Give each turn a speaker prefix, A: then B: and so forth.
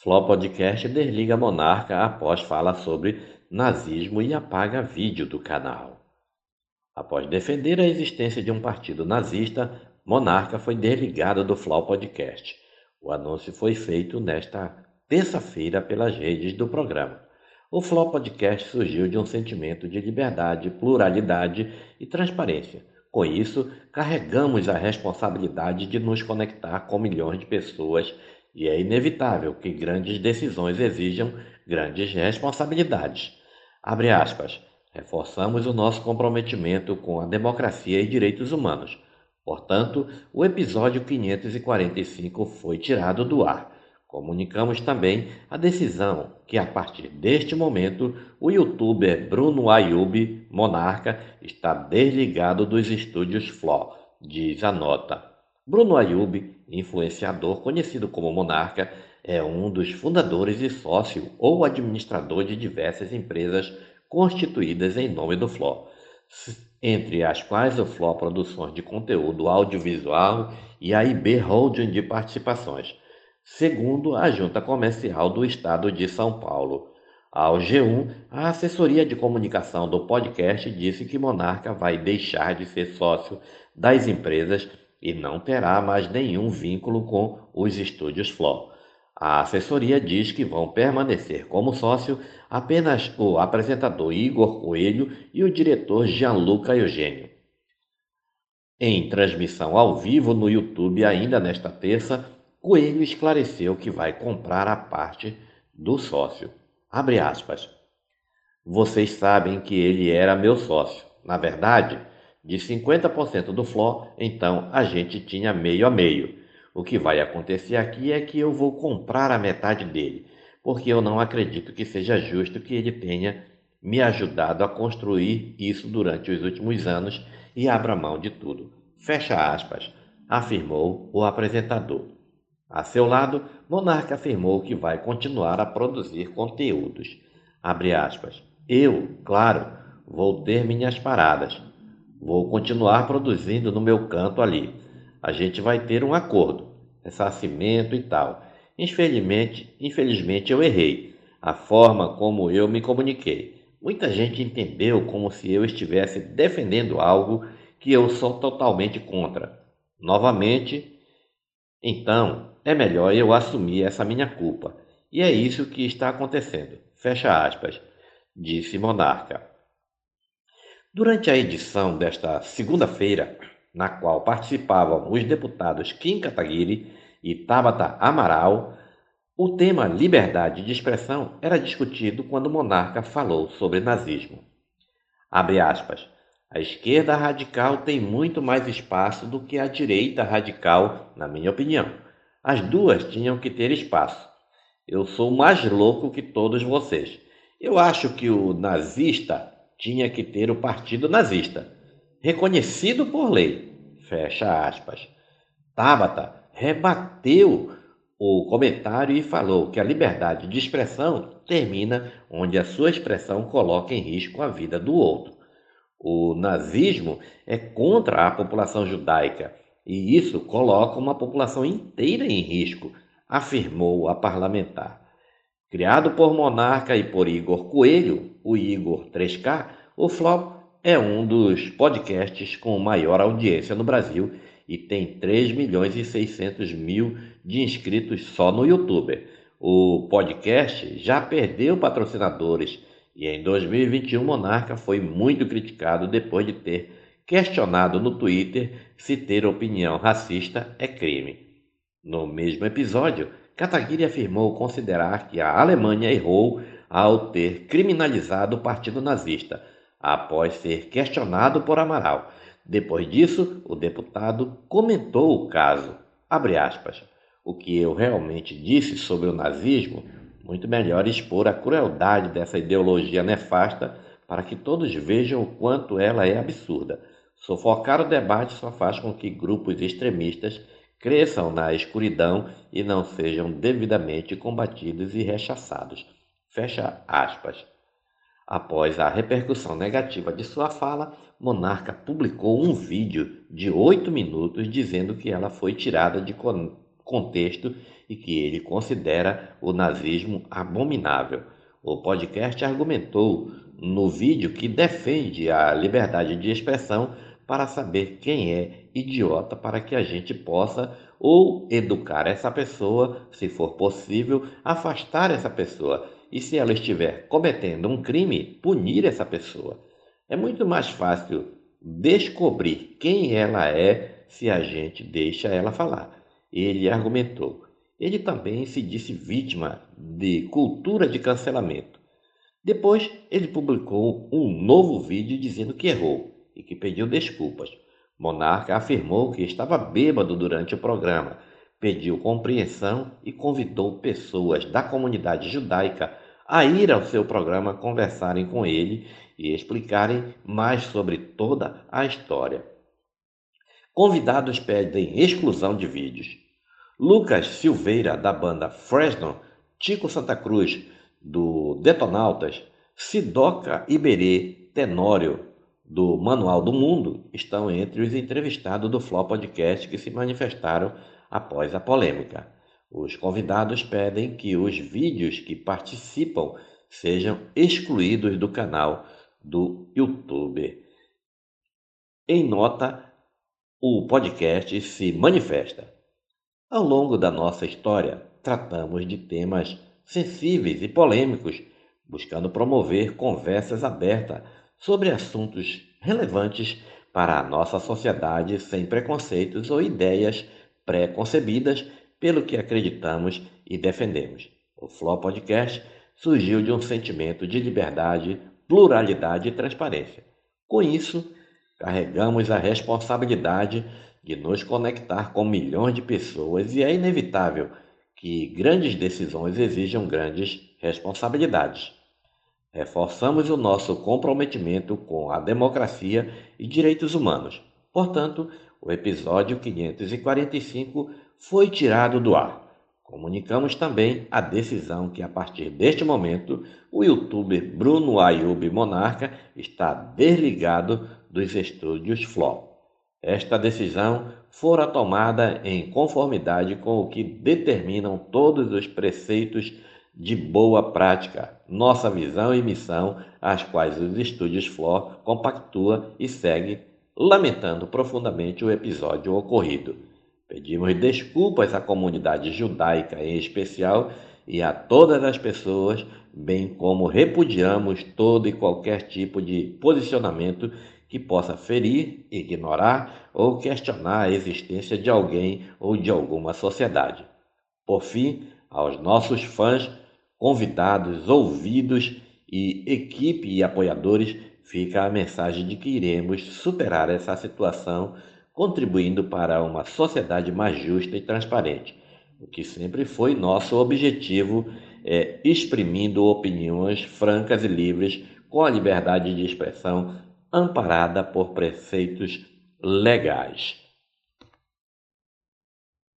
A: Flow Podcast desliga Monarca após fala sobre nazismo e apaga vídeo do canal. Após defender a existência de um partido nazista, Monarca foi desligado do Flow Podcast. O anúncio foi feito nesta terça-feira pelas redes do programa. O Flow Podcast surgiu de um sentimento de liberdade, pluralidade e transparência. Com isso, carregamos a responsabilidade de nos conectar com milhões de pessoas e é inevitável que grandes decisões exijam grandes responsabilidades. Abre aspas. Reforçamos o nosso comprometimento com a democracia e direitos humanos. Portanto, o episódio 545 foi tirado do ar. Comunicamos também a decisão que, a partir deste momento, o youtuber Bruno Ayub Monarca está desligado dos estúdios Flo, diz a nota. Bruno Ayub, influenciador conhecido como Monarca, é um dos fundadores e sócio ou administrador de diversas empresas constituídas em nome do Flo, entre as quais o Flo Produções de Conteúdo Audiovisual e a IB Holding de Participações, segundo a Junta Comercial do Estado de São Paulo. Ao G1, a assessoria de comunicação do podcast disse que Monarca vai deixar de ser sócio das empresas e não terá mais nenhum vínculo com os estúdios Flow. A assessoria diz que vão permanecer como sócio apenas o apresentador Igor Coelho e o diretor Gianluca Eugênio. Em transmissão ao vivo no YouTube ainda nesta terça, Coelho esclareceu que vai comprar a parte do sócio. Abre aspas. Vocês sabem que ele era meu sócio. Na verdade, de 50% do FLO, então a gente tinha meio a meio. O que vai acontecer aqui é que eu vou comprar a metade dele, porque eu não acredito que seja justo que ele tenha me ajudado a construir isso durante os últimos anos e abra mão de tudo. Fecha aspas, afirmou o apresentador. A seu lado, Monarca afirmou que vai continuar a produzir conteúdos. Abre aspas. Eu, claro, vou ter minhas paradas, Vou continuar produzindo no meu canto ali. A gente vai ter um acordo, ressarcimento e tal. Infelizmente, infelizmente eu errei. A forma como eu me comuniquei. Muita gente entendeu como se eu estivesse defendendo algo que eu sou totalmente contra. Novamente, então é melhor eu assumir essa minha culpa. E é isso que está acontecendo. Fecha aspas, disse Monarca. Durante a edição desta segunda-feira, na qual participavam os deputados Kim Kataguiri e Tabata Amaral, o tema liberdade de expressão era discutido quando o monarca falou sobre nazismo. Abre aspas. A esquerda radical tem muito mais espaço do que a direita radical, na minha opinião. As duas tinham que ter espaço. Eu sou mais louco que todos vocês. Eu acho que o nazista tinha que ter o partido nazista, reconhecido por lei. Fecha aspas. Tabata rebateu o comentário e falou que a liberdade de expressão termina onde a sua expressão coloca em risco a vida do outro. O nazismo é contra a população judaica e isso coloca uma população inteira em risco, afirmou a parlamentar. Criado por Monarca e por Igor Coelho, o Igor 3K, o Flow é um dos podcasts com maior audiência no Brasil e tem 3 milhões e 600 mil de inscritos só no YouTube. O podcast já perdeu patrocinadores e em 2021 Monarca foi muito criticado depois de ter questionado no Twitter se ter opinião racista é crime. No mesmo episódio, Kataguiri afirmou considerar que a Alemanha errou ao ter criminalizado o Partido Nazista, após ser questionado por Amaral. Depois disso, o deputado comentou o caso. Aspas, o que eu realmente disse sobre o nazismo, muito melhor expor a crueldade dessa ideologia nefasta para que todos vejam o quanto ela é absurda. Sufocar o debate só faz com que grupos extremistas cresçam na escuridão e não sejam devidamente combatidos e rechaçados. Fecha aspas. Após a repercussão negativa de sua fala, Monarca publicou um vídeo de oito minutos dizendo que ela foi tirada de contexto e que ele considera o nazismo abominável. O podcast argumentou no vídeo que defende a liberdade de expressão para saber quem é idiota para que a gente possa ou educar essa pessoa, se for possível, afastar essa pessoa e se ela estiver cometendo um crime, punir essa pessoa. É muito mais fácil descobrir quem ela é se a gente deixa ela falar. Ele argumentou. Ele também se disse vítima de cultura de cancelamento. Depois, ele publicou um novo vídeo dizendo que errou e que pediu desculpas. Monarca afirmou que estava bêbado durante o programa, pediu compreensão e convidou pessoas da comunidade judaica a ir ao seu programa conversarem com ele e explicarem mais sobre toda a história. Convidados pedem exclusão de vídeos. Lucas Silveira, da banda Fresno, Tico Santa Cruz, do Detonautas, Sidoca Iberê Tenório, do Manual do Mundo, estão entre os entrevistados do Flow Podcast que se manifestaram após a polêmica. Os convidados pedem que os vídeos que participam sejam excluídos do canal do YouTube. Em nota, o podcast se manifesta. Ao longo da nossa história, tratamos de temas sensíveis e polêmicos, buscando promover conversas abertas sobre assuntos relevantes para a nossa sociedade sem preconceitos ou ideias pré-concebidas pelo que acreditamos e defendemos. O Flow Podcast surgiu de um sentimento de liberdade, pluralidade e transparência. Com isso, carregamos a responsabilidade de nos conectar com milhões de pessoas e é inevitável que grandes decisões exijam grandes responsabilidades. Reforçamos o nosso comprometimento com a democracia e direitos humanos. Portanto, o episódio 545 foi tirado do ar. Comunicamos também a decisão que, a partir deste momento, o youtuber Bruno Ayub Monarca está desligado dos estúdios Flow. Esta decisão fora tomada em conformidade com o que determinam todos os preceitos de boa prática, nossa visão e missão, as quais os estúdios Flor compactua e segue, lamentando profundamente o episódio ocorrido. Pedimos desculpas à comunidade judaica em especial e a todas as pessoas, bem como repudiamos todo e qualquer tipo de posicionamento que possa ferir, ignorar ou questionar a existência de alguém ou de alguma sociedade. Por fim, aos nossos fãs, convidados, ouvidos e equipe e apoiadores, fica a mensagem de que iremos superar essa situação, contribuindo para uma sociedade mais justa e transparente, o que sempre foi nosso objetivo, é, exprimindo opiniões francas e livres com a liberdade de expressão amparada por preceitos legais.